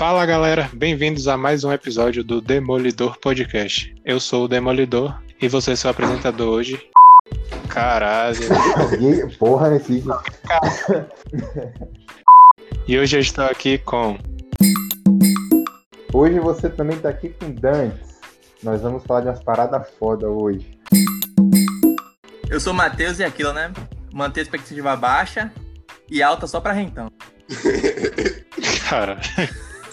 Fala galera, bem-vindos a mais um episódio do Demolidor Podcast. Eu sou o Demolidor e você é seu apresentador hoje. Caralho. Porra, esse. E hoje eu estou aqui com. Hoje você também tá aqui com Dantes. Nós vamos falar de umas paradas foda hoje. Eu sou o Matheus e aquilo, né? Manter a expectativa baixa e alta só pra rentão. Cara,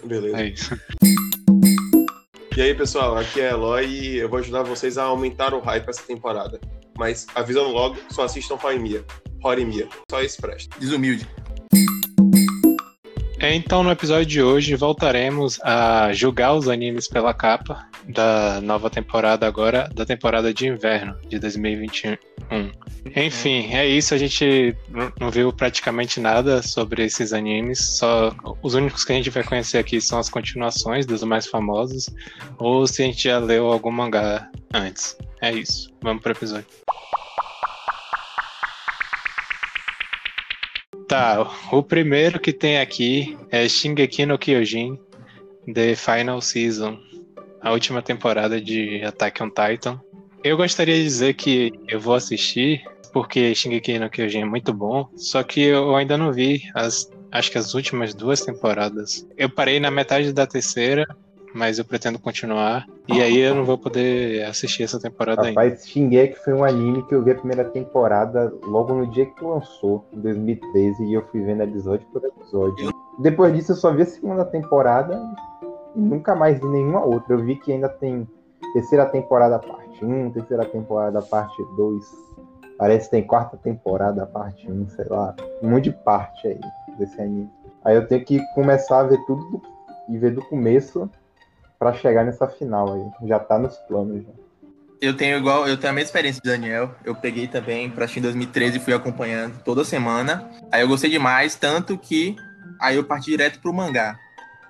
Beleza. é isso. E aí, pessoal, aqui é Eloy e eu vou ajudar vocês a aumentar o hype essa temporada. Mas, avisando logo, só assistam Horimiya. Horimiya. Só isso presta. Desumilde. Então, no episódio de hoje, voltaremos a julgar os animes pela capa da nova temporada agora, da temporada de inverno de 2021. Enfim, é isso. A gente não viu praticamente nada sobre esses animes. Só os únicos que a gente vai conhecer aqui são as continuações dos mais famosos, ou se a gente já leu algum mangá antes. É isso. Vamos pro episódio. Tá, o primeiro que tem aqui é Shingeki no Kyojin, The Final Season, a última temporada de Attack on Titan. Eu gostaria de dizer que eu vou assistir, porque Shingeki no Kyojin é muito bom, só que eu ainda não vi as, acho que as últimas duas temporadas. Eu parei na metade da terceira, mas eu pretendo continuar, e aí eu não vou poder assistir essa temporada ainda. Rapaz, Shingeki foi um anime que eu vi a primeira temporada logo no dia que lançou, em 2013, e eu fui vendo episódio por episódio. Depois disso eu só vi a segunda temporada e nunca mais vi nenhuma outra. Eu vi que ainda tem terceira temporada parte 1, terceira temporada parte 2. Parece que tem quarta temporada parte 1, sei lá. Um monte de parte aí desse anime. Aí eu tenho que começar a ver tudo do- e ver do começo pra chegar nessa final aí. Já tá nos planos já. Eu tenho igual, eu tenho a mesma experiência do Daniel. Eu peguei também pra em 2013 e fui acompanhando toda semana. Aí eu gostei demais, tanto que aí eu parti direto pro mangá.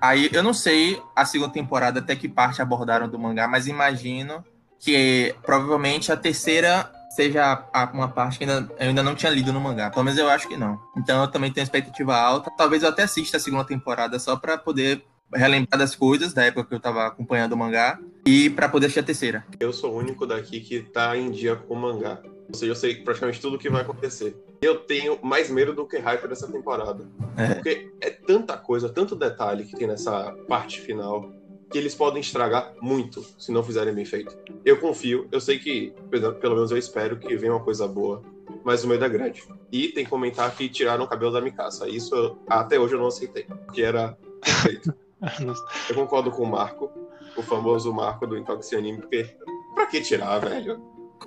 Aí eu não sei a segunda temporada até que parte abordaram do mangá, mas imagino que provavelmente a terceira seja uma parte que ainda, eu ainda não tinha lido no mangá. Pelo menos eu acho que não. Então eu também tenho expectativa alta. Talvez eu até assista a segunda temporada só pra poder relembrar das coisas da época que eu tava acompanhando o mangá e pra poder assistir a terceira. Eu sou o único daqui que tá em dia com o mangá. Ou seja, eu sei praticamente tudo o que vai acontecer. Eu tenho mais medo do que hype dessa temporada. É. Porque é tanta coisa, tanto detalhe que tem nessa parte final, que eles podem estragar muito se não fizerem bem feito. Eu confio, eu sei que, pelo menos eu espero que venha uma coisa boa, mas o medo é grande. E tem que comentar que tiraram o cabelo da Mikasa. Isso eu- até hoje eu não aceitei, que era perfeito. Eu concordo com o Marco, o famoso Marco do Intoxi Anime, porque pra que tirar, velho?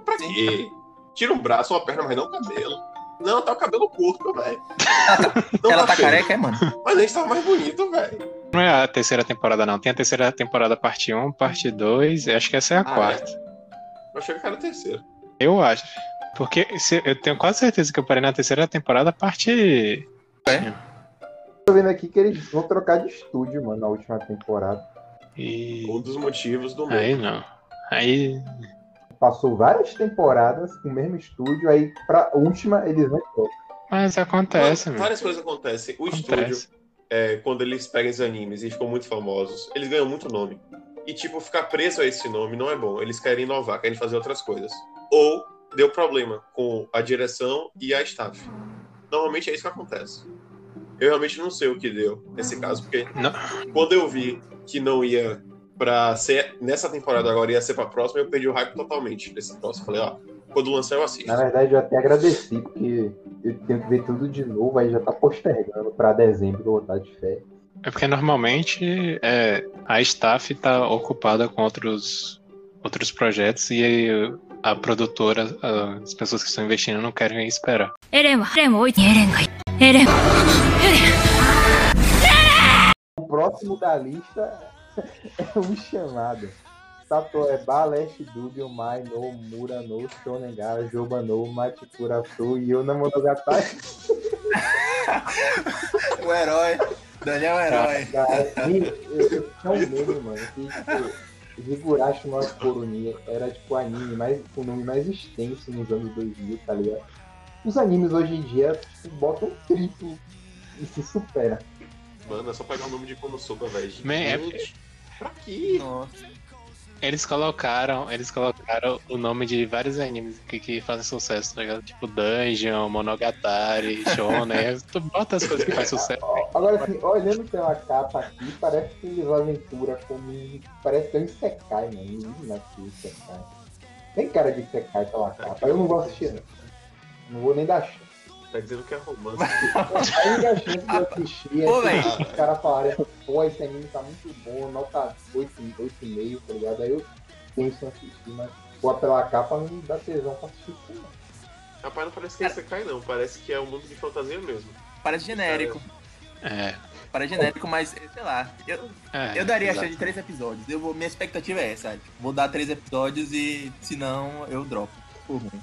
Pra quê? Tira um braço, uma perna, mas não o cabelo. Não, tá o cabelo curto, velho. Ela tá feio, careca, é, mano? Mas a gente tava mais bonito, velho. Não é a terceira temporada, não. Tem a terceira temporada, parte 1, parte 2, e acho que essa é a Ah, quarta. Eu achei que era a terceira. Eu acho. Porque se- eu tenho quase certeza que eu parei na terceira temporada, parte. Tô vendo aqui que eles vão trocar de estúdio, mano, na última temporada. E. Um dos motivos do. Aí não. Aí. Passou várias temporadas com o mesmo estúdio, aí pra última eles não trocam. Mas acontece, Mano, várias coisas acontecem. O estúdio, Acontece. é, quando eles pegam os animes e ficam muito famosos, eles ganham muito nome. E, tipo, ficar preso a esse nome não é bom. Eles querem inovar, querem fazer outras coisas. Ou deu problema com a direção e a staff. Normalmente é isso que acontece. Eu realmente não sei o que deu nesse caso, porque Não. quando eu vi que não ia pra ser nessa temporada agora, ia ser pra próxima, eu perdi o hype totalmente desse próximo. Falei, ó, quando lançar eu assisto. Na verdade, eu até agradeci, porque eu tenho que ver tudo de novo, aí já tá postergando pra dezembro, vou botar de fé. É porque normalmente é, a staff tá ocupada com outros, outros projetos e aí a produtora, as pessoas que estão investindo não querem esperar. O próximo da lista é o chamado. Tatoeba, é Leste Dubio, Mai, No, Mura, No, Shonengara, Jobano Matikura, Su e Yuna Monogatari. o herói. Daniel é um herói. Eu tinha um meme, mano, que tipo, Higurashi no Coronia era tipo anime, mais, o nome mais extenso nos anos 2000, tá ligado? Os animes hoje em dia tipo, botam triplo e se supera. Mano, é só pegar o nome de Konosuba, velho. Man, é-. Pra quê? Nossa. Eles colocaram, eles colocaram o nome de vários animes que, que fazem sucesso, tá ligado? Tipo Dungeon, Monogatari, Shonen. tu bota as coisas que fazem sucesso. Agora, assim, olhando pela capa aqui, parece que eles aventura como. Parece que é um Isekai, mano. Não é que Isekai. Tem cara de Isekai pela capa. Eu não vou assistir, não. Não vou nem dar chance. Tá dizendo que é romance. A única chance de eu assistir é véi. os caras falarem, pô, esse anime tá muito bom, nota 8, 8,5, tá ligado? Aí eu penso em assistir, mas pô, pela capa não me dá tesão pra assistir. Rapaz, não parece que é Isekai, não. Parece que é um mundo de fantasia mesmo. Parece genérico. É. Parece genérico, mas, sei lá. Eu, é eu daria a chance de três episódios. Eu vou, minha expectativa é essa, sabe? Vou dar três episódios e, se não, eu dropo. Por ruim.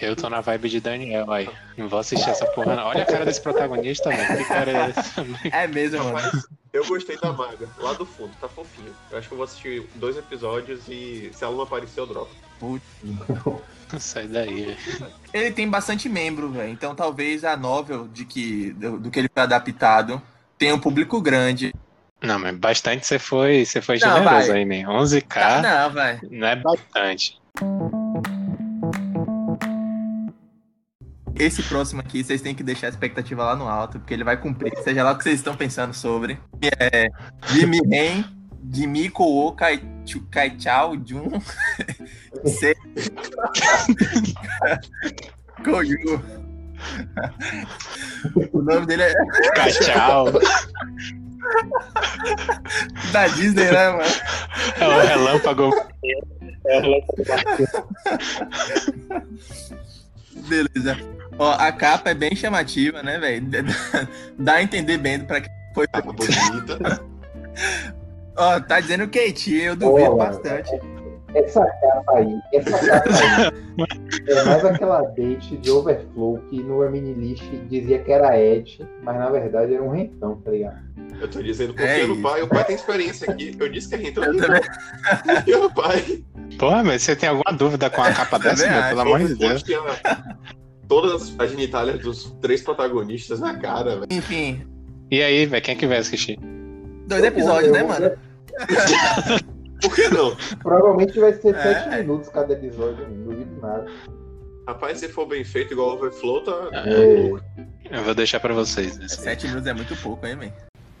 Eu tô na vibe de Daniel aí. Não vou assistir essa porra, não. Olha a cara desse protagonista, velho. Que cara é esse também? É mesmo, mano. Rapaz, eu gostei da maga, lá do fundo, tá fofinho. Eu acho que eu vou assistir dois episódios e se ela não aparecer, eu dropo. Sai daí, velho. Ele tem bastante membro, velho. Então talvez a novel de que, do, do que ele foi adaptado tenha um público grande. Não, mas bastante você foi, você foi Não, generoso vai. aí, man. 11k Ah, não, vai. não é bastante. Esse próximo aqui, vocês têm que deixar a expectativa lá no alto, porque ele vai cumprir, seja lá o que vocês estão pensando sobre. É Jimmy Ren, Jimmy Koo Kai, Kai Chao Jun, Se... Koyu. O nome dele é Tchau. da Disney, né, mano? É o relâmpago. É o relâmpago. Beleza. Ó, a capa é bem chamativa, né, velho? Dá a entender bem pra quem foi. Tava bonita. Ó, tá dizendo Kate, eu duvido Pô, bastante. Essa capa aí, essa capa aí, é mais aquela date de Overflow que no Minilist dizia que era Ed, mas na verdade era um rentão, tá ligado? Eu tô dizendo, É confia no isso. pai. O pai tem experiência aqui. Eu disse que é então também, confia no pai. Porra, mas você tem alguma dúvida com a capa dessa, meu? Pelo amor de Deus. Todas as genitálias dos três protagonistas na cara, velho. enfim, E aí, velho, quem é que vai assistir? dois episódios, né, mano? Por que não? Provavelmente vai ser É. 7 minutos cada episódio, não duvido nada. Rapaz, se for bem feito igual o Overflow, tá. É, Eu vou deixar pra vocês. Esse... Sete minutos é muito pouco, hein, man?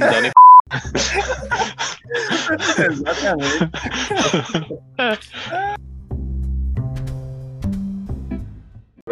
Dani- Exatamente.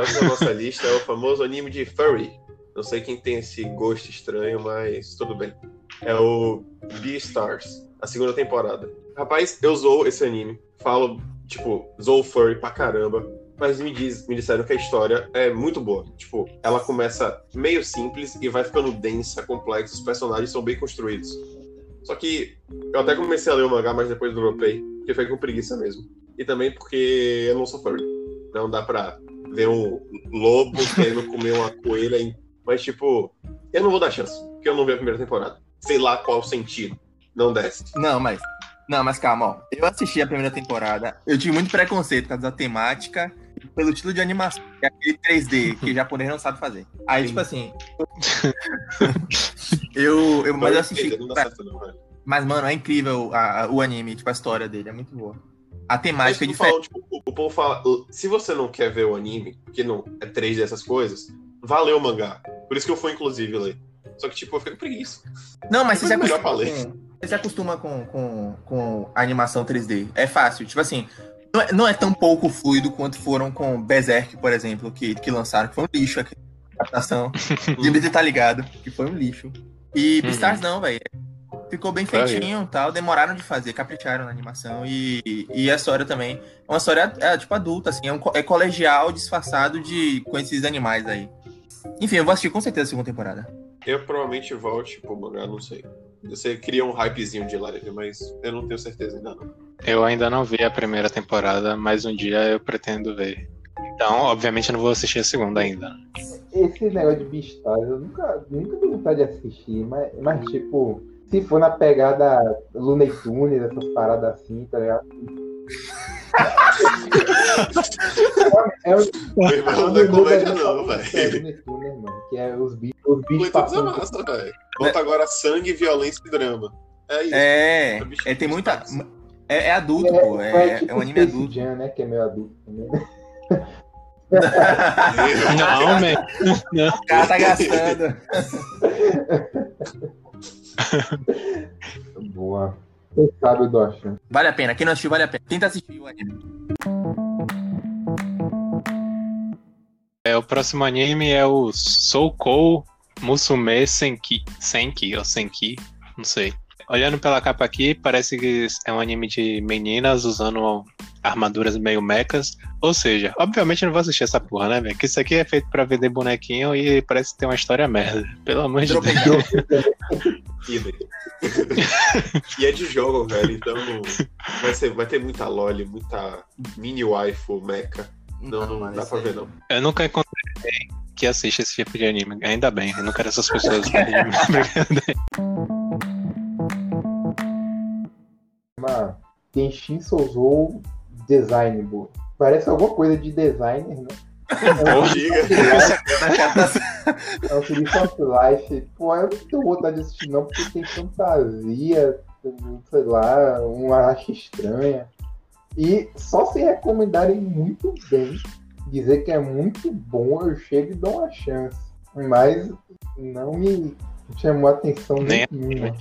próximo da nossa lista é o famoso anime de Furry. Não sei quem tem esse gosto estranho, mas tudo bem. É o Beastars, a segunda temporada. Rapaz, eu zoo esse anime. Falo, tipo, zoo Furry pra caramba. Mas me, diz, me disseram que a história é muito boa. Tipo, ela começa meio simples e vai ficando densa, complexa. Os personagens são bem construídos. Só que eu até comecei a ler o mangá, mas depois dropei. Porque foi com preguiça mesmo. E também porque eu não sou furry. Não dá pra ver um lobo querendo comer uma coelha. em- Mas, tipo, eu não vou dar chance. Porque eu não vi a primeira temporada. Sei lá qual o sentido. Não desce. Não, mas. Não, mas calma, ó. Eu assisti a primeira temporada. Eu tive muito preconceito por causa da temática e pelo estilo de animação. Que é aquele 3D que o japonês não sabe fazer. Aí, tipo assim. eu, eu. Mas eu assisti. Não dá certo, não, velho. Mas, mano, é incrível a- a- o anime, tipo, a história dele. É muito boa. A temática é diferente. falou, tipo, o, o povo fala, se você não quer ver o anime, que não é três dessas coisas, vá ler o mangá. Por isso que eu fui, inclusive, ler. Só que, tipo, eu fiquei com preguiça. Não, mas você se acostuma, ler. com, você se acostuma com, com, com a animação 3D. É fácil. Tipo assim, não é, não é tão pouco fluido quanto foram com Berserk, por exemplo, que, que lançaram, que foi um lixo aqui. Adaptação. Dimitri tá ligado, que foi um lixo. E Uhum. Beastars não, velho. Ficou bem feitinho e tal. Demoraram de fazer, capricharam na animação. E, e a história também. É uma história, é, tipo, adulta, assim. É, um, é colegial disfarçado de com esses animais aí. Enfim, eu vou assistir com certeza a segunda temporada. Eu provavelmente volte pro mangá, não sei. Você cria um hypezinho de live, mas eu não tenho certeza ainda não. Eu ainda não vi a primeira temporada, mas um dia eu pretendo ver. Então, obviamente, eu não vou assistir a segunda ainda. Esse negócio de Beastars, eu nunca, nunca tive vontade de assistir, mas, mas tipo, se for na pegada Looney Tunes, essas paradas assim, tá ligado? é, é, Meu irmão, não é comédia não, É velho. Que é os bichos, os bichos passando. massa, velho. Conta agora sangue, violência e drama. É isso. É, bicho é tem muita. É, é adulto, pô. É, é é tipo um anime Space adulto. Jam, né? Que é meio adulto também. né? Não, man. O cara tá gastando. Boa. Quem sabe? Vale a pena. Quem não assistiu, vale a pena. Tenta assistir o anime. É, o próximo anime é o Soukou Musume Senki. Senki ou Senki, não sei. Olhando pela capa aqui, parece que é um anime de meninas usando armaduras meio mechas. Ou seja, obviamente eu não vou assistir essa porra, né, velho? Que isso aqui é feito pra vender bonequinho e parece ter uma história merda. Pelo amor de. Deus. E é de jogo, velho. Então vai, ser, vai ter muita loli, muita mini waifu, mecha. Não, não, mano, dá pra ver, não. Eu nunca encontrei ninguém que assiste esse tipo de anime. Ainda bem, eu não quero essas pessoas. Uma Kenshin Souzou Design Boa. Parece alguma coisa de designer, né? Não diga. É um Slice of Life. Pô, eu não tenho vontade de assistir não, porque tem fantasia, sei lá, uma arte estranha. E só se recomendarem muito bem, dizer que é muito bom, eu chego e dou uma chance. Mas não me chamou a atenção Nem- nenhuma.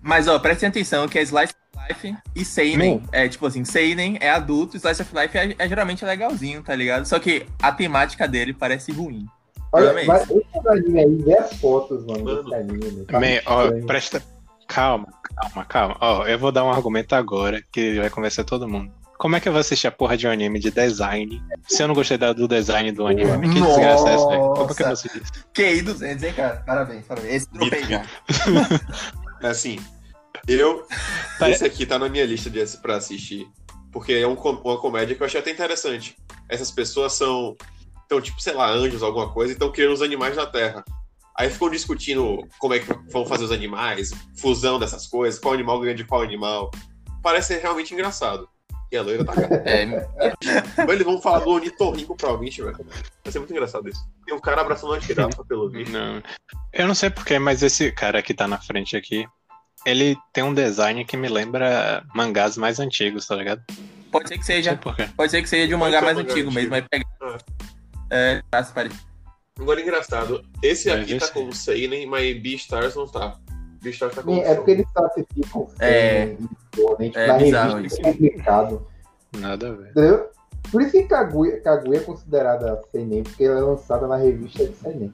Mas, ó, prestem atenção que é Slice Life e Seinen. É, tipo assim, Seinen é adulto, Slice of Life é, é geralmente legalzinho, tá ligado? Só que a temática dele parece ruim. Olha, Realmente. mas esse anime aí, vê as fotos, mano, Mano. desse anime. tá Man, ó, presta. Calma, calma, calma. Ó, eu vou dar um argumento agora que vai convencer todo mundo. Como é que eu vou assistir a porra de um anime de design se eu não gostei do design do anime? Que Nossa. desgraça é essa, velho? Como é que eu vou assistir isso? QI 200, hein, cara? Parabéns, parabéns. Esse dropei já. É assim, eu. Pare- Esse aqui tá na minha lista de, pra assistir. Porque é um uma comédia que eu achei até interessante. Essas pessoas são. Então, tipo, sei lá, anjos, alguma coisa, e estão criando os animais na Terra. Aí ficam discutindo como é que vão fazer os animais, fusão dessas coisas, qual animal ganha de qual animal. Parece ser realmente engraçado. E a loira tá. É, Mas eles vão falar do ornitorrinco, provavelmente, velho. Vai ser muito engraçado isso. Tem um cara abraçando uma girafa, pelo visto. Não. Eu não sei porquê, mas esse cara que tá na frente aqui, ele tem um design que me lembra mangás mais antigos, tá ligado? pode ser que sei seja. Pode ser que seja de um Pode mangá um mais mangá antigo mesmo. Aí pega. É, tá, se parece. Agora, engraçado, esse Mas aqui tá esse- como Seinen, mas Beastars não tá. Beastars tá como Sim, é porque eles classificam É. sem, né, tipo, É na bizarro revista isso. é complicado. Nada a ver. Entendeu? Por isso que Kaguya, Kaguya é considerada seinen, porque ela é lançada na revista de seinen.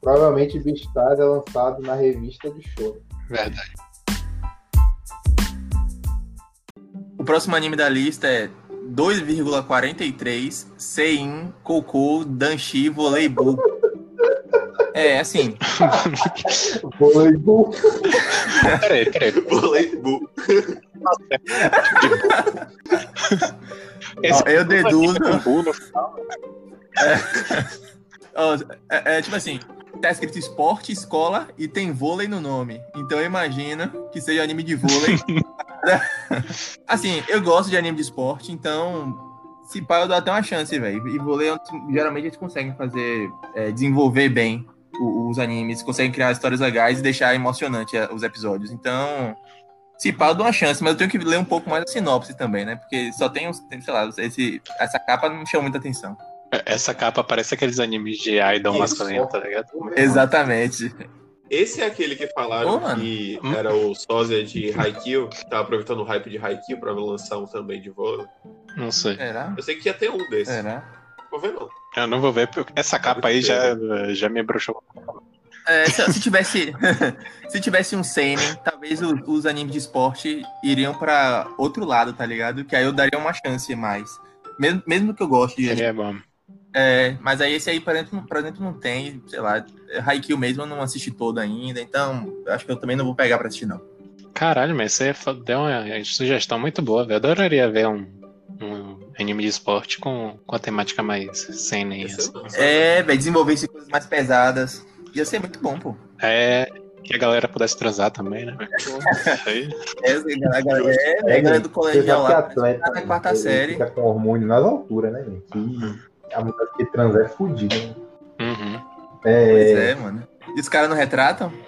Provavelmente Beastars é lançado na revista de show. Verdade. Próximo anime da lista é 2,43 Sein Kokou Danshi Voleibu. É, assim, Voleibol. Peraí, peraí. Voleibu. Esse eu deduzo. No final. Ó, é, é tipo assim, tá escrito esporte, escola e tem vôlei no nome. Então eu imagino que seja anime de vôlei. assim, eu gosto de anime de esporte, então se pá, eu dou até uma chance, velho. E vôlei, é geralmente eles conseguem fazer, é, desenvolver bem os animes, conseguem criar histórias legais e deixar emocionante é, os episódios. Então, se pá, eu dou uma chance, mas eu tenho que ler um pouco mais a sinopse também, né? Porque só tem sei lá, esse, essa capa não me chama muita atenção. Essa capa parece aqueles animes de idol masculino, tá ligado? Exatamente. Esse é aquele que falaram que Hum. era o sósia de Haikyuu, que tava aproveitando o hype de Haikyuu pra lançar um também de vôlei. Não sei. Será? Eu sei que ia ter um desses. Será? Vou ver não. Eu não vou ver, porque essa capa aí já, já me bruxou. É, se, se tivesse se tivesse um seinen, talvez o- os animes de esporte iriam pra outro lado, tá ligado? Que aí eu daria uma chance mais. Mesmo, mesmo que eu goste de. Seria bom. É, mas aí esse aí, por exemplo, por exemplo, não tem, sei lá, Haikyuu mesmo eu não assisti todo ainda, então acho que eu também não vou pegar pra assistir, não. Caralho, mas você fa- deu uma sugestão muito boa, velho. Eu adoraria ver um, um anime de esporte com, com a temática mais seinen. Esse assim. É, velho, desenvolver coisas mais pesadas. Ia ser muito bom, pô. É, que a galera pudesse transar também, né? Aí. É, a galera, é, a galera do colegial que lá. atleta na quarta ele série. fica com hormônio nas alturas, né, gente? E a mudança que trans é fodida. Uhum. É... Pois é, mano. E os caras não retratam?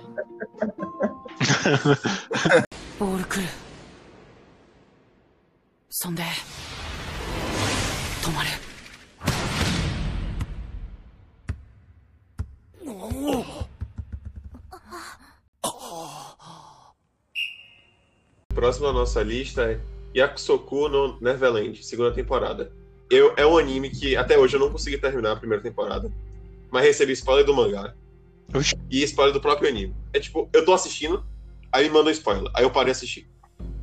Próximo da nossa lista é Yakusoku no Neverland, segunda temporada. Eu, é um anime que até hoje eu não consegui terminar a primeira temporada, mas recebi spoiler do mangá Oxi. e spoiler do próprio anime. É tipo, eu tô assistindo, aí me manda um spoiler, aí eu paro de assistir.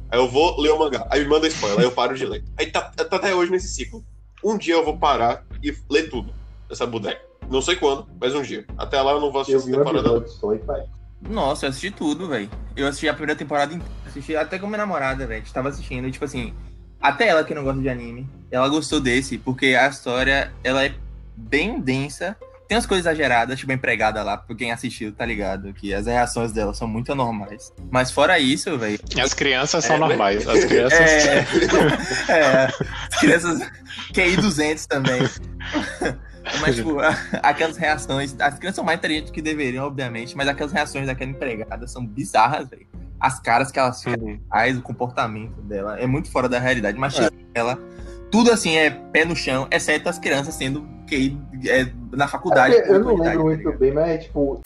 Aí eu vou ler o mangá, aí me manda spoiler, aí eu paro de ler. Aí tá, tá até hoje nesse ciclo. Um dia eu vou parar e ler tudo dessa bodega. Não sei quando, mas um dia. Até lá eu não vou assistir eu essa um temporada. episódio. Nossa, eu assisti tudo, velho. Eu assisti a primeira temporada inteira. Assisti até com minha namorada, velho. A gente tava assistindo. E, tipo assim, até ela que não gosta de anime, ela gostou desse, porque a história, ela é bem densa. Tem umas coisas exageradas, tipo empregada lá, pra quem assistiu, tá ligado? Que as reações dela são muito anormais. Mas fora isso, velho. As crianças são É, né? normais. As crianças. É, é. As crianças. QI 200 também. Mas, tipo, aquelas reações. As crianças são mais inteligentes que deveriam, obviamente, mas aquelas reações daquela empregada são bizarras, velho. As caras que ela faz, o comportamento dela é muito fora da realidade. Mas tirando ela, tudo assim é pé no chão, exceto as crianças sendo QI é, na faculdade. É, eu não lembro tá muito bem, mas é tipo,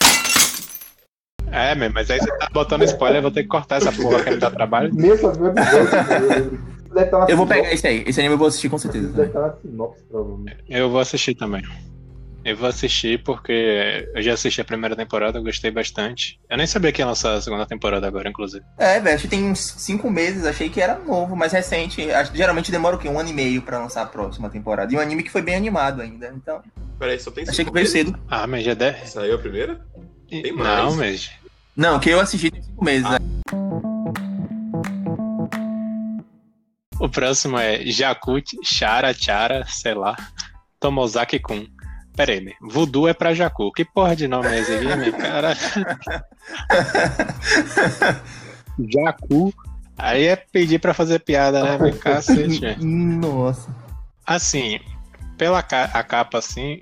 É, mas aí você tá botando spoiler, eu vou ter que cortar essa porra que ele dá trabalho. mesmo só vi o deve estar na Eu vou sinopse, pegar esse aí. Esse anime eu vou assistir com certeza. deve estar na sinopse, provavelmente. Eu vou assistir também. Eu vou assistir porque eu já assisti a primeira temporada, eu gostei bastante. Eu nem sabia que ia lançar a segunda temporada agora, inclusive. É, velho, acho que tem uns cinco meses, achei que era novo, mas recente. Acho- Geralmente demora o quê? Um ano e meio pra lançar a próxima temporada. E um anime que foi bem animado ainda. Então, Peraí, só tem achei que veio cedo. Ah, mas já deve. Saiu a primeira? Tem mais. Não, mas. Não, que eu assisti tem cinco meses. né? O próximo é Jakut Chara Chara, sei lá. Tomozaki Kun. Pera aí, meu. Voodoo é pra Jacu. Que porra de nome é esse aqui, meu? Cara. Jacu. Aí é pedir pra fazer piada, né, meu? Cacete. meu. Nossa. Assim, pela ca- a capa assim,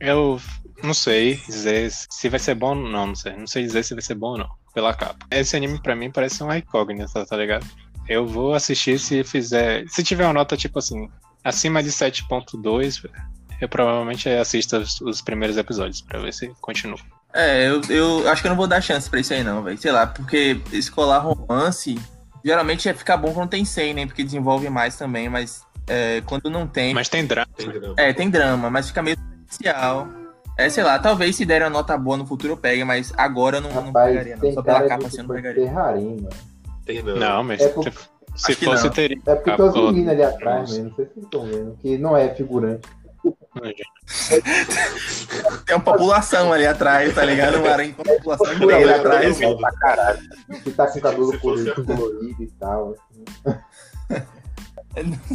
eu não sei dizer se vai ser bom ou não, não sei. Não sei dizer se vai ser bom ou não, pela capa. Esse anime pra mim parece uma incógnita, tá ligado? Eu vou assistir se fizer. Se tiver uma nota tipo assim, acima de 7.2, eu provavelmente assisto os, os primeiros episódios pra ver se continua. É, eu, eu acho que eu não vou dar chance pra isso aí, não, velho. Sei lá, porque escolar romance geralmente é ficar bom quando tem 100, né? Porque desenvolve mais também, mas é, quando não tem. Mas tem drama. Tem drama. É, tem drama, mas fica meio especial. É, sei lá, talvez se der uma nota boa no futuro eu pegue, mas agora eu não, não Rapaz, pegaria, não. Só pela capa assim eu não pegaria. Serrarim, mano. Tem não. Não, mas É por- se, Acho fosse, teria. É porque tem os meninos ali atrás mesmo, não sei se vocês estão vendo, que não é figurante. Tem uma população ali atrás, tá ligado? Uma aranha com uma população inteira atrás. eu- Que tá com cabelo colorido, colorido e tal. assim.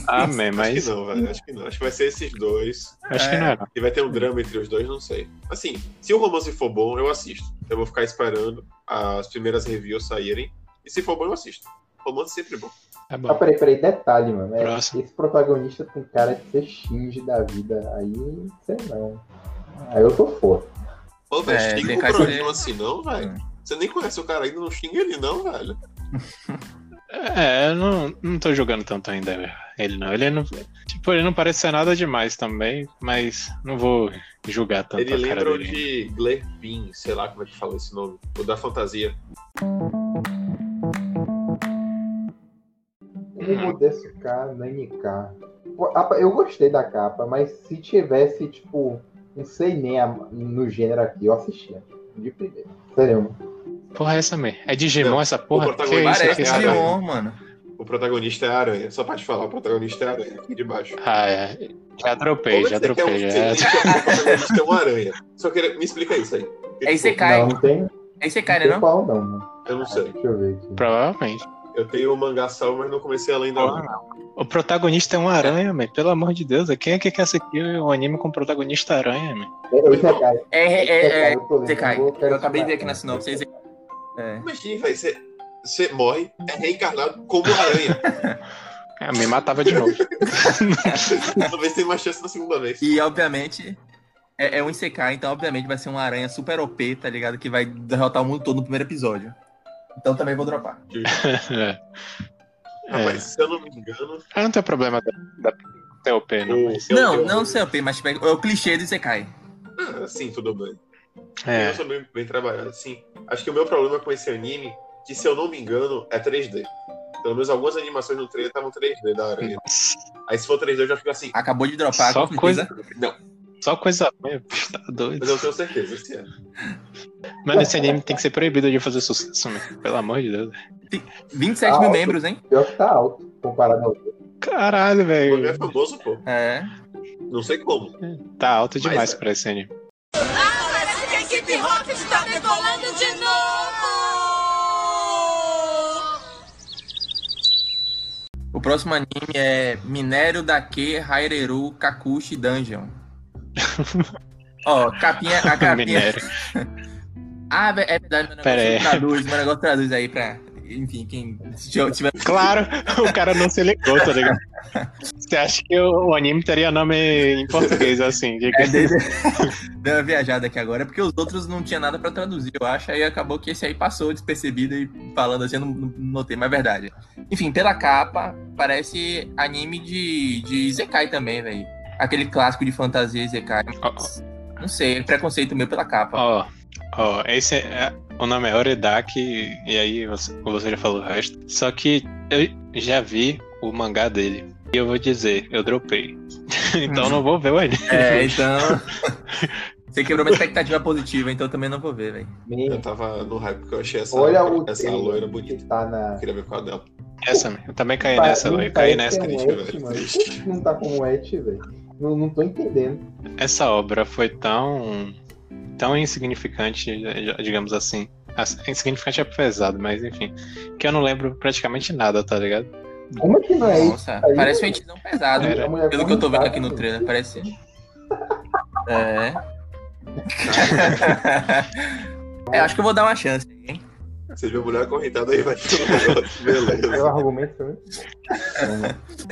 Ah, man, Acho mas que não, velho. Acho que não. Acho que vai ser esses dois. acho que não é. não. E vai ter um drama entre os dois, não sei. Assim, se o romance for bom, eu assisto. Eu vou ficar esperando as primeiras reviews saírem. E se for bom, eu assisto. Romance sempre é bom. Ah, bom. peraí, peraí, detalhe, mano. É, Próximo. esse protagonista tem cara de ser Shinji da vida. Aí, sei não. Aí eu tô fora. Pô, velho, É, xinga tem o ser- assim, não, velho. Você nem conhece o cara ainda, não xinga ele, não, velho. É, eu não, não tô jogando tanto ainda ele não. Ele não. Tipo, ele não parece ser nada demais também, mas não vou julgar tanto Ele lembra de Glerpin, sei lá como é que fala esse nome. O da fantasia. Ele Mudesuka Nanika. Pô, a- Eu gostei da capa, mas se tivesse, tipo, não sei nem no gênero aqui, eu assistia. De primeiro. Sério. Porra, é essa mesmo. É Digimon Não, essa porra? o Que protagonista isso Parece aqui, é? Digimon, mano. O protagonista é a aranha. Só pra te falar, o protagonista é a aranha, aqui de baixo. Ah, é. Já dropei, já Como é você um- Já. você o protagonista é uma aranha. Só queria... Me explica isso aí. É Isekai. Não, não tem, É não né, tem não? qual não, mano. Eu não sei. Deixa eu ver aqui. Provavelmente. Eu tenho o mangá salvo, mas não comecei a ler ainda. Não. O protagonista é uma aranha, man. Pelo amor de Deus. Quem é que quer assistir um anime com protagonista aranha, man? É, é. É, é, é, é eu eu Eu acabei de ver aqui na sinopse. é. É. Imagina, velho, você, você morre, é reencarnado como aranha. Ah, me matava de novo. Talvez tenha mais chance na segunda vez. E, obviamente, é, é um Isekai, então obviamente vai ser uma aranha super OP, tá ligado? Que vai derrotar o mundo todo no primeiro episódio. Então também vou dropar. É. Rapaz, se eu não me engano, Ah, não tem problema da, da TOP, não. o- Mas, eu- não, eu- não sei OP, mas tipo, é o clichê do Isekai. Ah, sim, tudo bem. é, Eu sou bem, bem trabalhado, sim. Acho que o meu problema com esse anime, que se eu não me engano, é 3D. Pelo menos algumas animações no trailer estavam 3D da aranha. Aí se for 3D eu já fico assim. Acabou de dropar, Só coisa-. Não, só coisa ruim, bicho, tá doido. mas eu tenho certeza, se é. Mano, esse anime tem que ser proibido de fazer sucesso, mano. Pelo amor de Deus. 27 Ah, mil alto. membros, hein? Pior que tá alto comparado ao. Caralho, O mangá é velho. famoso, pô. É. Não sei como. Tá alto demais Mas é. pra esse anime. Parece que a equipe Rocket está decolando de novo! O próximo anime é Minério Dake Haireru Kakushi Dungeon. Ó, capinha, a capinha. Minério. Ah, é verdade, meu Pera negócio aí. traduz, meu negócio traduz aí pra. Enfim, quem tiver. Claro, o cara não se ligou, tá ligado? Você acha que o, anime teria nome em português, assim? De... É, deu, deu uma viajada aqui agora, porque os outros não tinha nada pra traduzir, eu acho. Aí acabou que esse aí passou despercebido e falando assim, eu não, não notei, mas é verdade. Enfim, pela capa, parece anime de, de Zekai também, velho. Aquele clássico de fantasia Zekai. Ó, Não sei, preconceito meu pela capa. Ó, ó, esse é, o nome é Oredaki, e aí você, você já falou o resto. Só que eu já vi o mangá dele. E eu vou dizer, eu dropei. então não vou ver o anime. É, então. Você quebrou minha expectativa positiva, então eu também não vou ver, velho. Eu tava no hype porque eu achei essa, olha o essa loira que bonita. tá na. Eu queria ver qual é dela. Essa, eu também caí nessa, não eu caí nessa. é et, velho, não tá como et, velho? Não, não tô entendendo. Essa obra foi tão. tão insignificante, digamos assim. Insignificante é pesado, mas enfim. Que eu não lembro praticamente nada, tá ligado? Como é que não é isso? Nossa, aí, parece velho? feitizão pesado, Era. Pelo que eu tô vendo correntada, aqui no trailer, parece. É. é, acho que eu vou dar uma chance, hein? Você viu a mulher acorrentada aí, vai ter um negócio. É o Beleza. argumento também.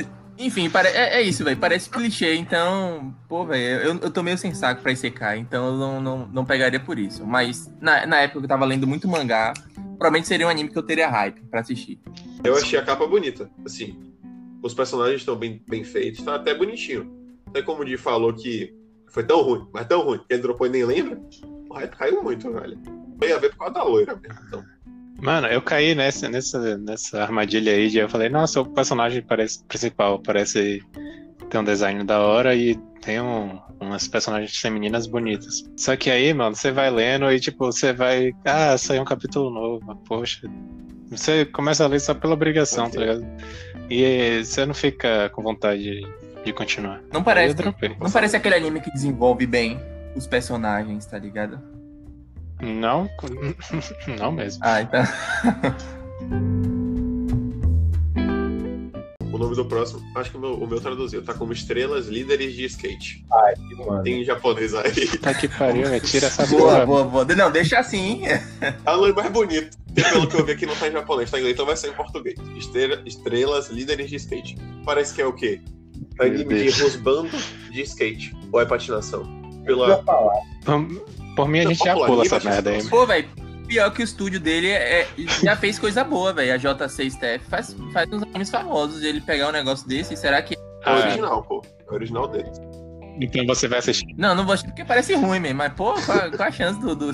Enfim, é, é isso, velho. Parece clichê, então. Pô, velho, eu, eu tô meio sem saco pra ICK, então eu não, não, não pegaria por isso. Mas na, na época eu tava lendo muito mangá, provavelmente seria um anime que eu teria hype pra assistir. Eu achei a capa bonita. Assim, os personagens estão bem, bem feitos, tá até bonitinho. Até como o Di falou que foi tão ruim, mas tão ruim, que ele dropou e nem lembra. O hype caiu muito, velho. Foi a ver por causa da loira mesmo. Então, Mano, eu caí nessa, nessa, nessa armadilha aí de eu falei, nossa, o personagem parece principal, parece ter um design da hora e tem um- umas personagens femininas bonitas. Só que aí, mano, você vai lendo e tipo, você vai. Ah, saiu um capítulo novo, poxa. Você começa a ler só pela obrigação, tá ligado? E você não fica com vontade de, continuar. Não parece, não parece aquele anime que desenvolve bem os tá ligado? Não, não mesmo. Ah, então. o nome do próximo, acho que o meu, o meu traduziu, tá como Estrelas Líderes de Skate. Ai, mano. Tem em japonês aí. Tá que pariu, velho. Tira essa Boa, boa, boa. Não, deixa assim. Tá no mais bonito. Pelo que eu vi aqui não tá em japonês, tá em inglês, então vai ser em português. Estrela- Estrelas Líderes de Skate. Parece que é o quê? Anime de rusbando de skate. Ou é patinação? Eu Pela. ia falar. Por, mim, a gente já pula essa merda aí. Pô, velho, pior que o estúdio dele é, já fez coisa boa, velho. A JC Staff faz, faz uns animes famosos. Ele pegar um negócio desse, será que. É o Ah, original, pô. É o original dele. então você vai assistir. Não, não vou assistir porque parece ruim mesmo. Mas, pô, qual, qual a chance do, do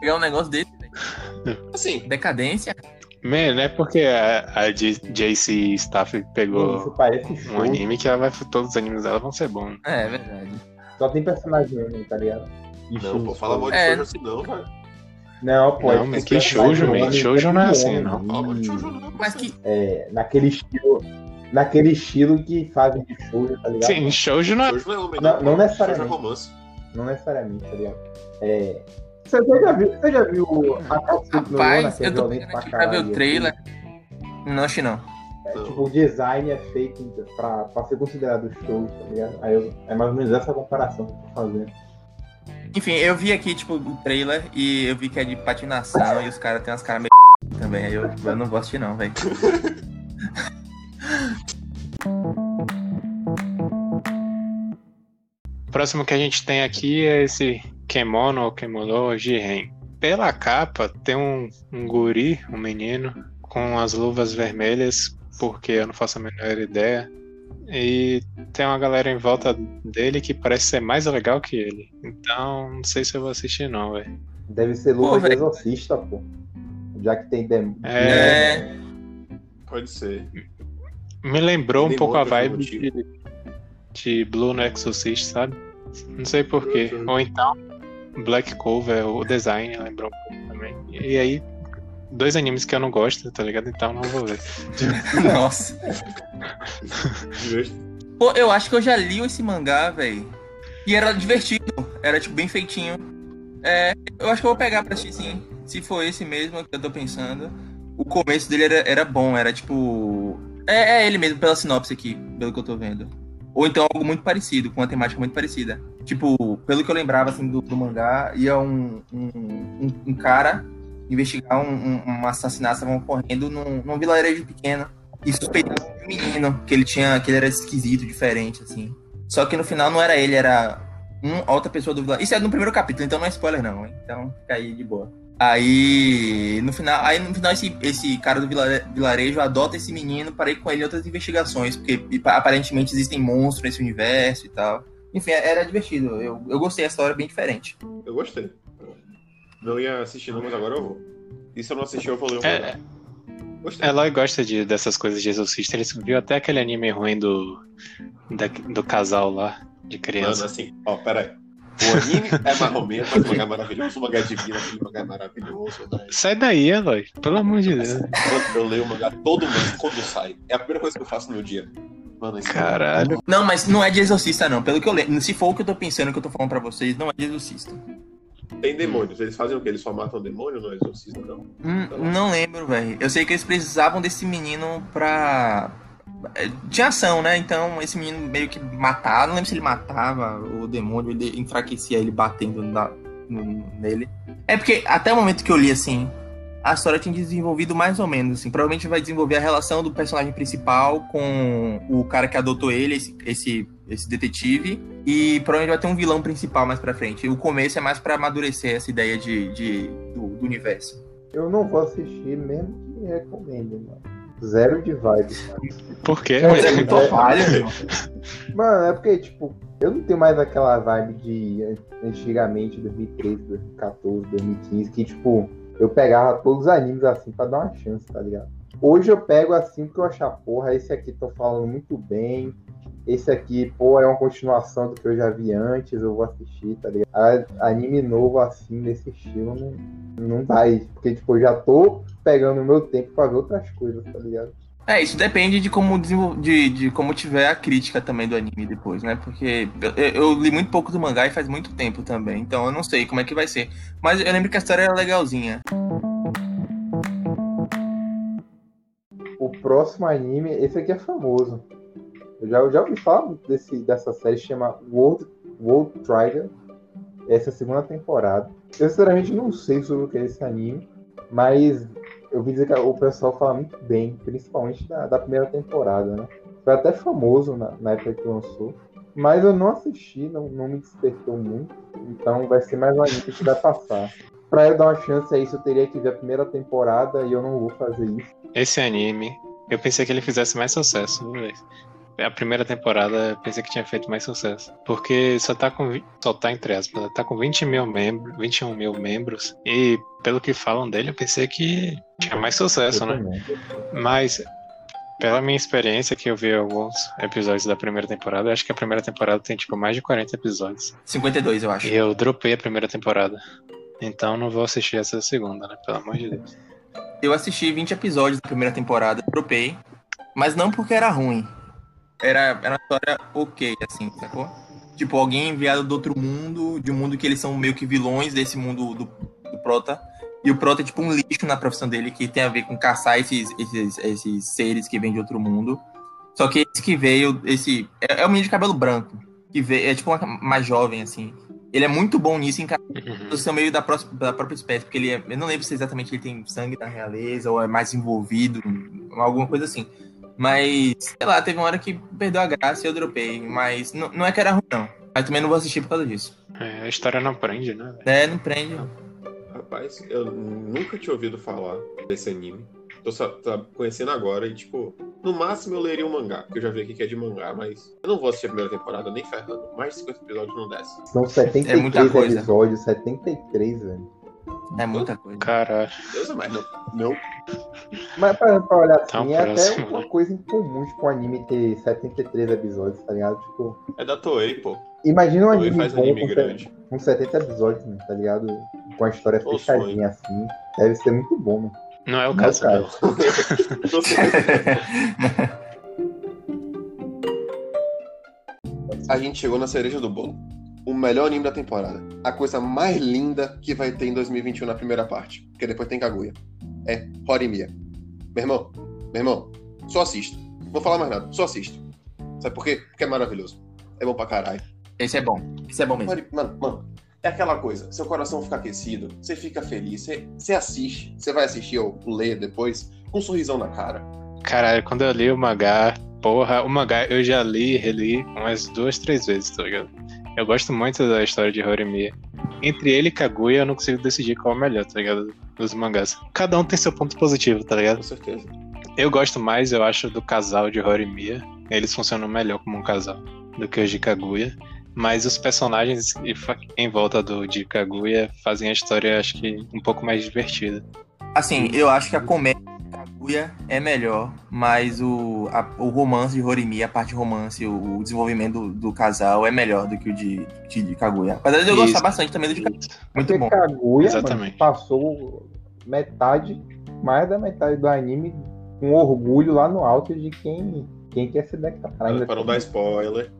pegar um negócio desse? velho? Assim, Decadência? Man, não é porque a, a JC Staff Isso pegou parece um anime que ela vai, todos os animes dela vão ser bons. É, é verdade. Só tem personagem mesmo, tá ligado? Não, pô, fala mal de É. shoujo assim não, velho. Não, pô. Não, esse mas que shoujo, man. Shoujo não é tá assim, homem. não. Fala mal de shoujo não. Mas que. É, naquele estilo. Naquele estilo que fazem de shoujo, tá ligado? Sim, shoujo não é. Shoujo não é Não- não. não necessariamente. Shoujo é romance. Não necessariamente, tá ligado? É. Você já viu, você já viu no Yona, Rapaz, que é eu tô violento vendo pra aqui pra ver caralho, o assim? trailer. Não, acho que não. É, tipo, o design é feito pra, pra ser considerado show, tá ligado? Aí eu- é mais ou menos essa comparação que eu tô fazendo. Enfim, eu vi aqui, tipo, o trailer e eu vi que é de patinação e os caras têm umas caras meio também. Aí eu, eu não assistir, não, velho. próximo que a gente tem aqui é esse Kemono ou Kemono Jiren. Pela capa, tem um, um guri, um menino, com as luvas vermelhas, porque eu não faço a menor ideia. E tem uma galera em volta dele que parece ser mais legal que ele. Então, não sei se eu vou assistir, não, velho. Deve ser Pô, luva de exorcista, pô. Já que tem demônio. É, É. Pode ser. me lembrou um pouco a vibe de, de Blue no Exorcist, sabe? Não sei porquê. Ou então, Black Cover, o design lembrou um pouco também. E aí, dois animes que eu não gosto, tá ligado? Então não vou ver. Nossa. Pô, eu acho que eu já li esse mangá, velho. E era divertido. Era, tipo, bem feitinho. É, eu acho que eu vou pegar pra assistir, sim. Se for esse mesmo que eu tô pensando. O começo dele era, era bom, era tipo. É, é ele mesmo, pela sinopse aqui, pelo que eu tô vendo. Ou então algo muito parecido, com uma temática muito parecida. Tipo, pelo que eu lembrava, assim, do, do mangá, ia um, um, um, um cara investigar um, um, um assassinato estavam ocorrendo num, num vilarejo pequeno. E suspeitava de um menino, que ele tinha. que ele era esquisito, diferente, assim. Só que no final não era ele, era um, outra pessoa do vilarejo. Isso é no primeiro capítulo, então não é spoiler, não? Então fica aí de boa. Aí, no final, aí no final esse, esse cara do vilare- vilarejo adota esse menino para ir com ele em outras investigações, porque aparentemente existem monstros nesse universo e tal. Enfim, era divertido. Eu, eu gostei, a história é bem diferente. Eu gostei. Não ia assistir, não, mas agora eu vou. E se eu não assistir, eu vou ler o É. Gostei. Eloy gosta de, dessas coisas de exorcista. Ele viu até aquele anime ruim do, da- do casal lá, de Mano, criança. assim, ó, peraí. O anime é marromeno, mas o mangá é maravilhoso. O mangá é divino, aquele mangá é maravilhoso, velho. Sai daí, Eloy. Pelo amor de Deus. Mano, eu leio o mangá todo mês quando sai. É a primeira coisa que eu faço no meu dia. Mano, isso Caralho. Não, mas não é de exorcista, não. Pelo que eu lembro. Se for o que eu tô pensando, que eu tô falando pra vocês, não é de exorcista. Tem demônios. Eles fazem o quê? Eles só matam demônio no exorcismo, não? Hum, não lembro, velho. Eu sei que eles precisavam desse menino pra. é, Tinha ação, né? Então esse menino meio que matava. Não lembro se ele matava o demônio, ele enfraquecia ele batendo na- nele. É porque até o momento que eu li assim, a história tinha desenvolvido mais ou menos. Assim. Provavelmente vai desenvolver a relação do personagem principal com o cara que adotou ele, esse, esse, esse detetive. E provavelmente vai ter um vilão principal mais pra frente. O começo é mais pra amadurecer essa ideia de, de- do, do universo. Eu não vou assistir, mesmo que me recomende, mano. Zero de vibe. Por quê? Mas é muito é. falha. Mano, é porque, tipo, eu não tenho mais aquela vibe de antigamente, 2013, 2014, 2015, que, tipo, eu pegava todos os animes assim pra dar uma chance, tá ligado? Hoje eu pego assim porque eu achar, porra, esse aqui tô falando muito bem. Esse aqui, pô, é uma continuação do que eu já vi antes, eu vou assistir, tá ligado? A- Anime novo assim, desse estilo, não, não isso. Porque, tipo, eu já tô pegando o meu tempo pra ver outras coisas, tá ligado? É, isso depende de como, de, de como tiver a crítica também do anime depois, né? Porque eu, eu li muito pouco do mangá e faz muito tempo também, então eu não sei como é que vai ser. Mas eu lembro que a história era legalzinha. O próximo anime, esse aqui é famoso. Eu já, eu já ouvi falar desse, dessa série, chama World, World Trigger. Essa é segunda temporada. Eu sinceramente não sei sobre o que é esse anime, mas eu ouvi dizer que o pessoal fala muito bem, principalmente da, da primeira temporada, né? Foi até famoso na, na época que lançou. Mas eu não assisti, não, não me despertou muito. Então vai ser mais um anime que vai passar. Pra eu dar uma chance a isso, eu teria que ver a primeira temporada e eu não vou fazer isso. Esse anime, eu pensei que ele fizesse mais sucesso? A primeira temporada eu pensei que tinha feito mais sucesso. Porque só tá com. Só tá entre aspas, tá com 20 mil membros, 21 mil membros. E pelo que falam dele, eu pensei que tinha mais sucesso, Eu né? também. Mas, pela minha experiência, que eu vi alguns episódios da primeira temporada, eu acho que a primeira temporada tem, tipo, mais de 40 episódios. 52, eu acho. E eu dropei a primeira temporada. Então não vou assistir essa segunda, né? Pelo amor de Deus. Eu assisti 20 episódios da primeira temporada, dropei. Mas não porque era ruim. Era, era uma história ok, assim, sacou? Tipo, alguém enviado do outro mundo, de um mundo que eles são meio que vilões desse mundo do, do Prota. E o Prota é tipo um lixo na profissão dele, que tem a ver com caçar esses, esses, esses seres que vêm de outro mundo. Só que esse que veio, esse. É, é um menino de cabelo branco. Que veio, é tipo uma, mais jovem, assim. Ele é muito bom nisso em Uhum. são meio da, pró- da própria espécie, porque ele é. Eu não lembro se exatamente ele tem sangue da realeza ou é mais envolvido, alguma coisa assim. Mas, sei lá, teve uma hora que perdeu a graça e eu dropei. Mas não, não é que era ruim, não. Mas também não vou assistir por causa disso. É, a história não prende, né? É, não prende. Rapaz, eu nunca tinha ouvido falar desse anime. Tô só tá conhecendo agora e, tipo, no máximo eu leria um mangá, porque eu já vi aqui que é de mangá, mas eu não vou assistir a primeira temporada nem ferrando. Mais de 50 episódios não desce. São 73 É muita coisa. episódios, 73, velho. É muita coisa. Caralho. Deus é mais, não. Não. Mas pra, pra olhar assim, Tá é até próximo, uma né? coisa incomum, tipo, um anime ter 73 episódios, tá ligado? Tipo, É da Toei, pô. imagina um anime faz bom anime com, grande. com 70 episódios, mano, tá ligado? Com a história Ô, fechadinha assim. Deve ser muito bom, mano. Não é o caso, não. A gente chegou na cereja do bolo. O melhor anime da temporada. A coisa mais linda que vai ter em 2021 na primeira parte. Porque depois tem Kaguya. É Horimiya. Meu irmão, meu irmão, só assista. Não vou falar mais nada, só assista. Sabe por quê? Porque é maravilhoso. É bom pra caralho. Esse é bom. Esse é bom mesmo. Mano, mano, é aquela coisa. Seu coração fica aquecido, você fica feliz, você, você assiste. Você vai assistir ou ler depois com um sorrisão na cara. Caralho, quando eu li o mangá, porra, o mangá eu já li e reli umas duas, três vezes, tá ligado? Eu gosto muito da história de Horimiya. Entre ele e Kaguya, eu não consigo decidir qual é o melhor, tá ligado? Dos mangás. Cada um tem seu ponto positivo, tá ligado? Com certeza. Eu gosto mais, eu acho, do casal de Horimiya. Eles funcionam melhor como um casal do que os de Kaguya. Mas os personagens em volta do de Kaguya fazem a história, acho que, um pouco mais divertida. Assim, eu acho que a comédia Kaguya é melhor, mas o, a- o romance de Horimi, a parte romance, o, o desenvolvimento do, do casal é melhor do que o de, de, de Kaguya. Apesar de eu gostar Isso. bastante também do de Kaguya. Muito Porque bom. Kaguya, Exatamente. mano, passou metade, mais da metade do anime com orgulho lá no alto de quem, quem quer se declarar. Para não dar spoiler.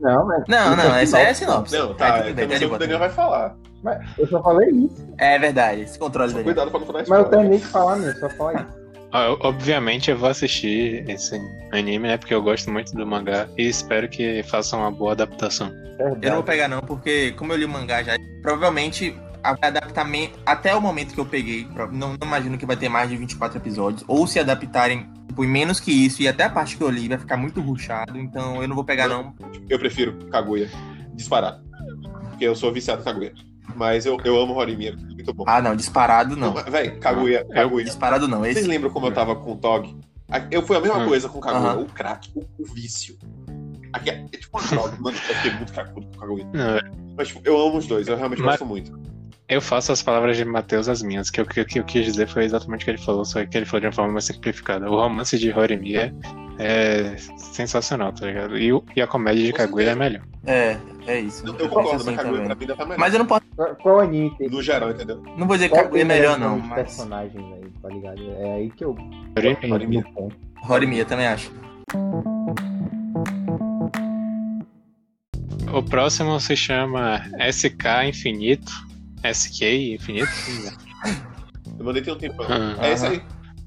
Não, mas Não, não, essa é a sinopse. Não, tá. É, tudo bem, que eu não sei o que Daniel vai falar. mas eu só falei isso. É verdade, esse controle dele. cuidado pra não dar Mas eu spoiler. terminei de falar mesmo, só falar isso. Eu- obviamente eu vou assistir esse anime, né? Porque eu gosto muito do mangá e espero que façam uma boa adaptação. Verdade. Eu não vou pegar não, porque como eu li o mangá já, provavelmente a- adaptamento até o momento que eu peguei, não, não imagino que vai ter mais de 24 episódios, ou se adaptarem tipo, em menos que isso, e até a parte que eu li vai ficar muito ruchado, então eu não vou pegar não. Eu prefiro Kaguya. Disparar. Porque eu sou viciado em Kaguya. Mas eu, eu amo Horimiya. Muito bom. Ah, não, disparado não. Véi, Kaguya, Kaguya. Disparado não, Vocês esse lembram como eu tava com o Tog? Eu fui a mesma Hum. coisa com o Kaguya. Aham. O crack, o, o vício. Aqui é, é tipo uma droga. Mano, eu fiquei muito cracudo com o Kaguya. Não, Mas tipo, eu amo os dois. Eu realmente Mas- gosto muito. Eu faço as palavras de Matheus as minhas, que o que, que eu quis dizer foi exatamente o que ele falou, só que ele falou de uma forma mais simplificada. O romance de Horimiya é sensacional, tá ligado? E, o- e a comédia de Kaguya é melhor. é, é isso. Eu, eu concordo, assim mas Kaguya pra mim ainda tá melhor. Mas eu não posso, Qual, anime tem? No geral, entendeu? não vou dizer que Kaguya é melhor não, mas personagens aí, tá ligado? É aí que eu Horimiya. Horimiya também acho. O próximo se chama SK Infinito. SK Infinito? Eu mandei tem um tempão. Ah. É esse aí.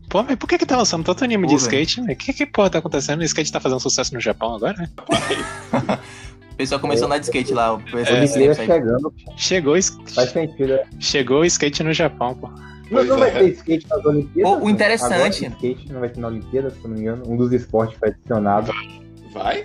Pô, mas por que que tá lançando tanto anime de Pô, velho. skate, né? Que que porra tá acontecendo? O skate tá fazendo sucesso no Japão agora, né? O pessoal começou a andar de skate lá, o pessoal É, de chegando, Chegou, faz sentido. né? chegou o skate no Japão, pô. Não, Pois não é. vai ter skate nas Olimpíadas? O- o interessante- Agora, skate não vai ter na Olimpíada, se não me engano. Um dos esportes foi adicionado. Vai?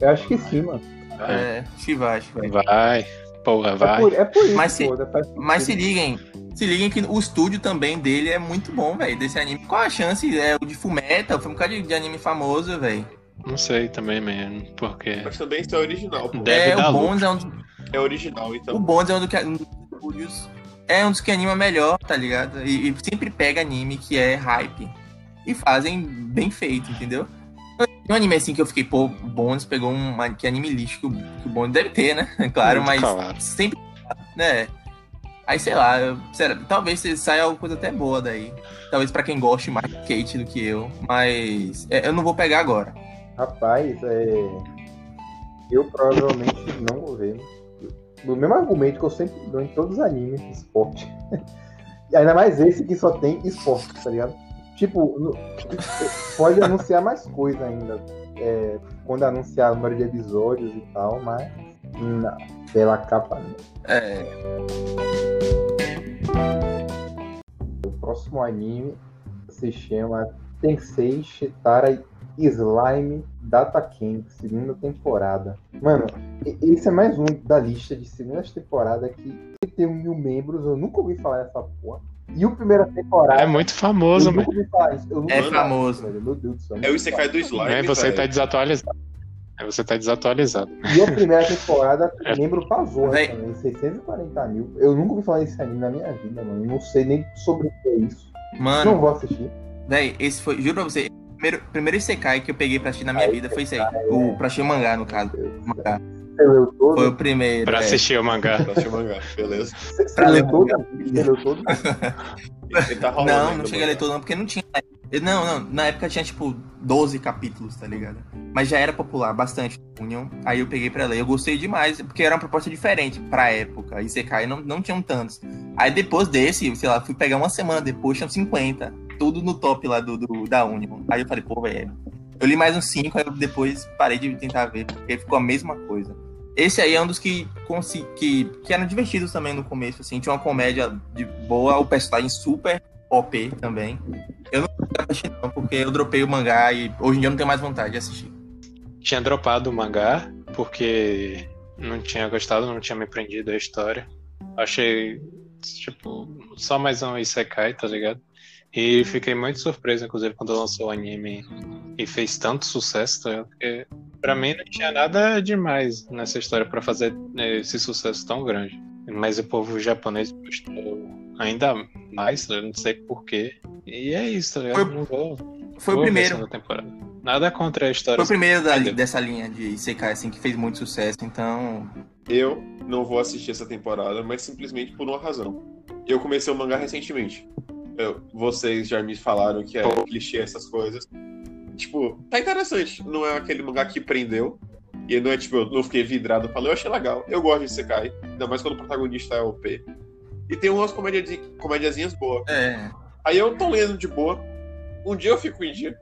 Eu acho que sim, mano. É, acho que vai, acho que vai. Vai, porra, É vai. por, é por isso, Mas se- sentido. Mas se liguem, se liguem que o estúdio também dele é muito bom, velho, desse anime. Qual a chance? É o de Fullmetal, foi um bocado de, de anime famoso, velho. Não sei também, mesmo, porque... Mas também isso é original, pô. Deve É, o. Bones é um, dos- É original, o então. Bones é um, do que, um dos estúdios. É um dos que anima melhor, tá ligado? E, e sempre pega anime que é hype. E fazem bem feito, entendeu? Tem um anime assim que eu fiquei, pô, o Bones pegou um que anime lixo que o, que o Bones deve ter, né? Claro, Muito mas calado. sempre, né? Aí sei lá, eu, sério, talvez saia alguma coisa até boa daí. Talvez pra quem goste mais de skate do que eu, mas é, eu não vou pegar agora. Rapaz, é... eu provavelmente não vou ver. Do mesmo argumento que eu sempre dou em todos os animes de esporte. E ainda mais esse que só tem esporte, tá ligado? Tipo, no- pode anunciar mais coisa ainda. é, quando anunciar o número de episódios e tal, mas não, pela capa não. É, O próximo anime se chama Tensei Shitara Slime Data King, segunda temporada. Mano, esse é mais um da lista de segunda temporada que tem um mil membros. Eu nunca ouvi falar dessa porra. E o primeira temporada. É muito famoso, eu mano. isso. Eu nunca É famoso. isso, velho. Meu Deus do céu. É o Isekai do Slime. É, você velho. tá desatualizado. É, você tá desatualizado. E a primeira temporada, pra zorra Véi. também, 640 mil. Eu nunca ouvi falar desse anime na minha vida, mano. Eu não sei nem sobre o que é isso. Não Mano, vou assistir. véi, esse foi, juro pra você, o primeiro, primeiro Isekai que eu peguei pra assistir na minha vida foi esse aí. O, pra assistir o mangá, no caso. Mangá. Você leu todo? Foi o primeiro. Pra é. assistir o mangá. Pra assistir o mangá, beleza. Você, você pra leu ler todo? Você leu todo? Tá Não, não cheguei a ler todo não, porque não tinha. Não, não, na época tinha tipo 12 capítulos, tá ligado? Mas já era popular, bastante Union. Aí eu peguei pra ler. Eu gostei demais, porque era uma proposta diferente pra época. E Sekai não, não tinham tantos. Aí depois desse, sei lá, fui pegar uma semana depois, tinham 50. Tudo no top lá do, do- da Union. Aí eu falei, pô, velho. Eu li mais uns 5, aí depois parei de tentar ver, porque ficou a mesma coisa. Esse aí é um dos que, que, que eram divertidos também no começo, assim. Tinha uma comédia de boa, o personagem super OP também. Eu não assistir não, porque eu dropei o mangá e hoje em dia eu não tenho mais vontade de assistir. Tinha dropado o mangá, porque não tinha gostado, não tinha me prendido a história. Achei, tipo, só mais um Isekai, tá ligado? E fiquei muito surpreso, inclusive, quando lançou o anime e fez tanto sucesso, tá ligado? Porque pra mim não tinha nada demais nessa história pra fazer esse sucesso tão grande. Mas o povo japonês gostou ainda mais, eu não sei porquê. E é isso, tá ligado? Foi- não vou, Foi o vou ver primeiro. temporada. Nada contra a história. Foi o primeiro da- dessa linha de Isekai, assim, que fez muito sucesso, então. Eu não vou assistir essa temporada, mas simplesmente por uma razão. Eu comecei o mangá recentemente. Eu- vocês já me falaram que é clichê essas coisas. Tipo, tá interessante. Não é aquele mangá que prendeu. E não é tipo, eu não fiquei vidrado. Falei, eu achei legal. Eu gosto de Sekai. Ainda mais quando o protagonista é OP. E tem umas comédias, comédiazinhas boas. É. Aí eu tô lendo de boa. Um dia eu fico em dia.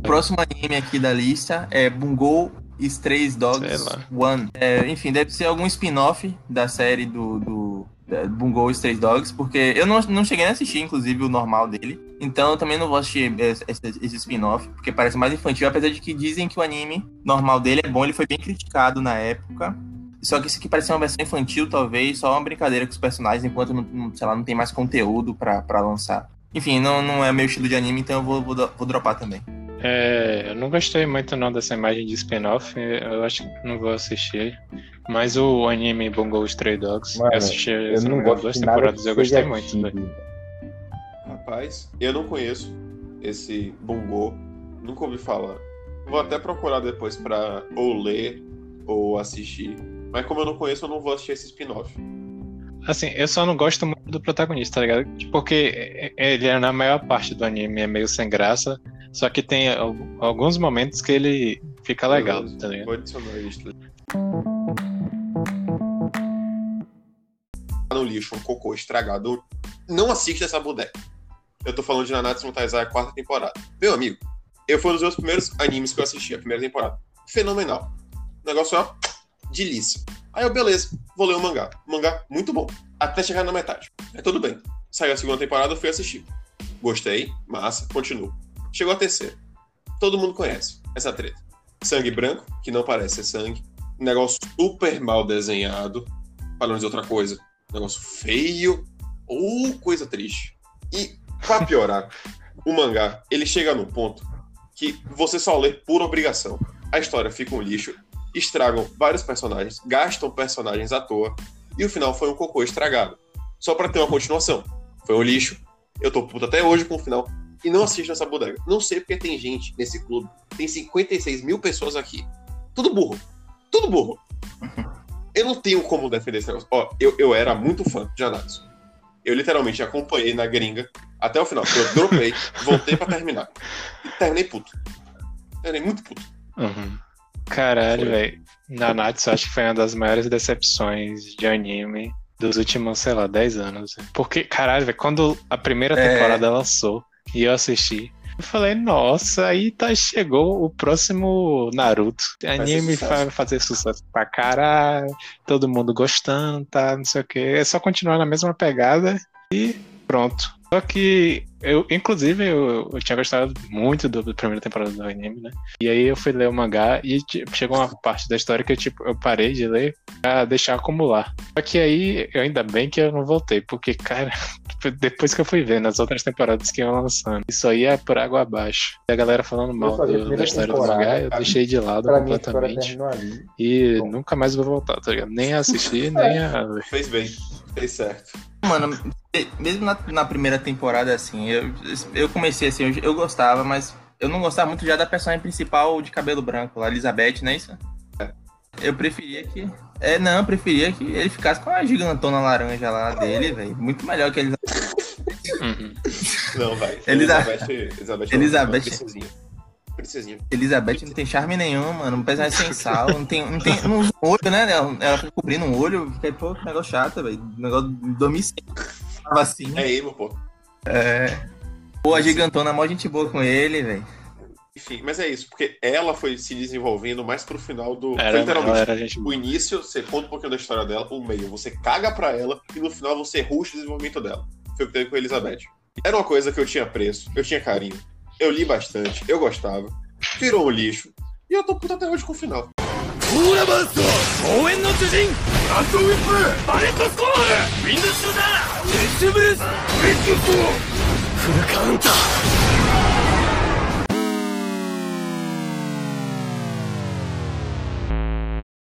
O próximo anime aqui da lista é Bungo Stray Dogs. One. É, enfim, deve ser algum spin-off da série do, do Bungo Stray Dogs, porque eu não, não cheguei a assistir, inclusive, o normal dele. Então eu também não vou assistir esse, esse- spin-off, porque parece mais infantil, apesar de que dizem que o anime normal dele é bom, ele foi bem criticado na época. Só que esse aqui parece uma versão infantil, talvez, só uma brincadeira com os personagens, enquanto não, sei lá, não tem mais conteúdo pra, pra lançar. Enfim, não, não é meu estilo de anime, então eu vou, vou, vou dropar também. É, eu não gostei muito não dessa imagem de spin-off, eu acho que não vou assistir. Mas o anime Bungo Stray Dogs, Mano, eu assisti Eu não gosto duas temporadas, eu gostei muito. Rapaz, eu não conheço esse Bungo. Nunca ouvi falar. Vou até procurar depois pra ou ler ou assistir. Mas como eu não conheço, eu não vou assistir esse spin-off. Assim, eu só não gosto muito do protagonista, tá ligado? Porque ele é na maior parte do anime é meio sem graça, só que tem al- alguns momentos que ele fica legal, tá ligado? Vou adicionar isso. No lixo, um cocô estragado. Não assista essa boneca. Eu tô falando de Nanatsu no Taizai, quarta temporada. Meu amigo, eu fui um dos meus primeiros animes que eu assisti, a primeira temporada. Fenomenal. O negócio é delícia. Aí eu, beleza, vou ler o mangá. Mangá muito bom. Até chegar na metade. É tudo bem. Saiu a segunda temporada, eu fui assistir. Gostei, massa, continuo. Chegou a terceira. Todo mundo conhece essa treta. Sangue branco, que não parece ser sangue. Um negócio super mal desenhado. Para não dizer outra coisa. Um negócio feio. Ou coisa triste. E, pra piorar, o mangá, ele chega num ponto que você só lê por obrigação. A história fica um lixo, estragam vários personagens, gastam personagens à toa, e o final foi um cocô estragado. Só pra ter uma continuação. Foi um lixo. Eu tô puto até hoje com o final. E não assisto essa bodega. Não sei porque tem gente nesse clube. Tem 56 mil pessoas aqui. Tudo burro. Tudo burro. Eu não tenho como defender esse negócio. Ó, eu, eu era muito fã de Anatsu. Eu literalmente acompanhei na gringa até o final. Eu dropei, voltei pra terminar. E terminei puto. Terminei muito puto. Uhum. Caralho, velho. Nanatsu acho que foi uma das maiores decepções de anime dos últimos, sei lá, 10 anos. Porque, caralho, velho, quando a primeira É. temporada lançou e eu assisti, eu falei, nossa, aí tá, chegou o próximo Naruto. Anime vai fazer sucesso pra caralho, todo mundo gostando, tá, não sei o que. É só continuar na mesma pegada e pronto. Só que eu, inclusive, eu, eu tinha gostado muito do, da primeira temporada do anime, né? E aí eu fui ler o mangá e tipo, chegou uma parte da história que eu, tipo, eu parei de ler pra deixar acumular. Só que aí, eu ainda bem que eu não voltei, porque, cara, depois que eu fui ver nas outras temporadas que iam lançando, isso aí é por água abaixo. E a galera falando mal do- da história do mangá, eu deixei de lado mim, completamente. E Bom. nunca mais vou voltar, tá ligado? Nem a assistir, nem a. Fez bem, fez certo. Mano, mesmo na, na primeira temporada, assim, eu, eu comecei assim, eu, eu gostava, mas eu não gostava muito já da personagem principal de cabelo branco, lá, Elizabeth, não é isso? Eu preferia que. É, não, eu preferia que ele ficasse com a gigantona laranja lá dele, velho. Muito melhor que ele. Uhum. Não, vai. Elisa- Elizabeth. Elizabeth. é Elizabeth. Princesinha. Elizabeth não tem charme nenhum, mano. Um personagem sem sal, não tem. Não tem não um olho, né? Ela, ela fica cobrindo um olho, fica, pô, que negócio chato, velho. Negócio de dormir sem. Tava assim. É emo, pô. Pô, a gigantona, mó gente boa com ele, velho. Enfim, mas é isso, porque ela foi se desenvolvendo mais pro final do. Era, foi literalmente. era gente O início, você conta um pouquinho da história dela, o meio, você caga pra ela e no final você ruxa o desenvolvimento dela. Foi o que teve com a Elizabeth. Era uma coisa que eu tinha preço, eu tinha carinho, eu li bastante, eu gostava, virou um lixo, e eu tô puto até hoje com o final. オーラバースト応援の主人ブラストウィップバレットスコールウィンドシューターデッシュブレスビッグフォーフルカウンター。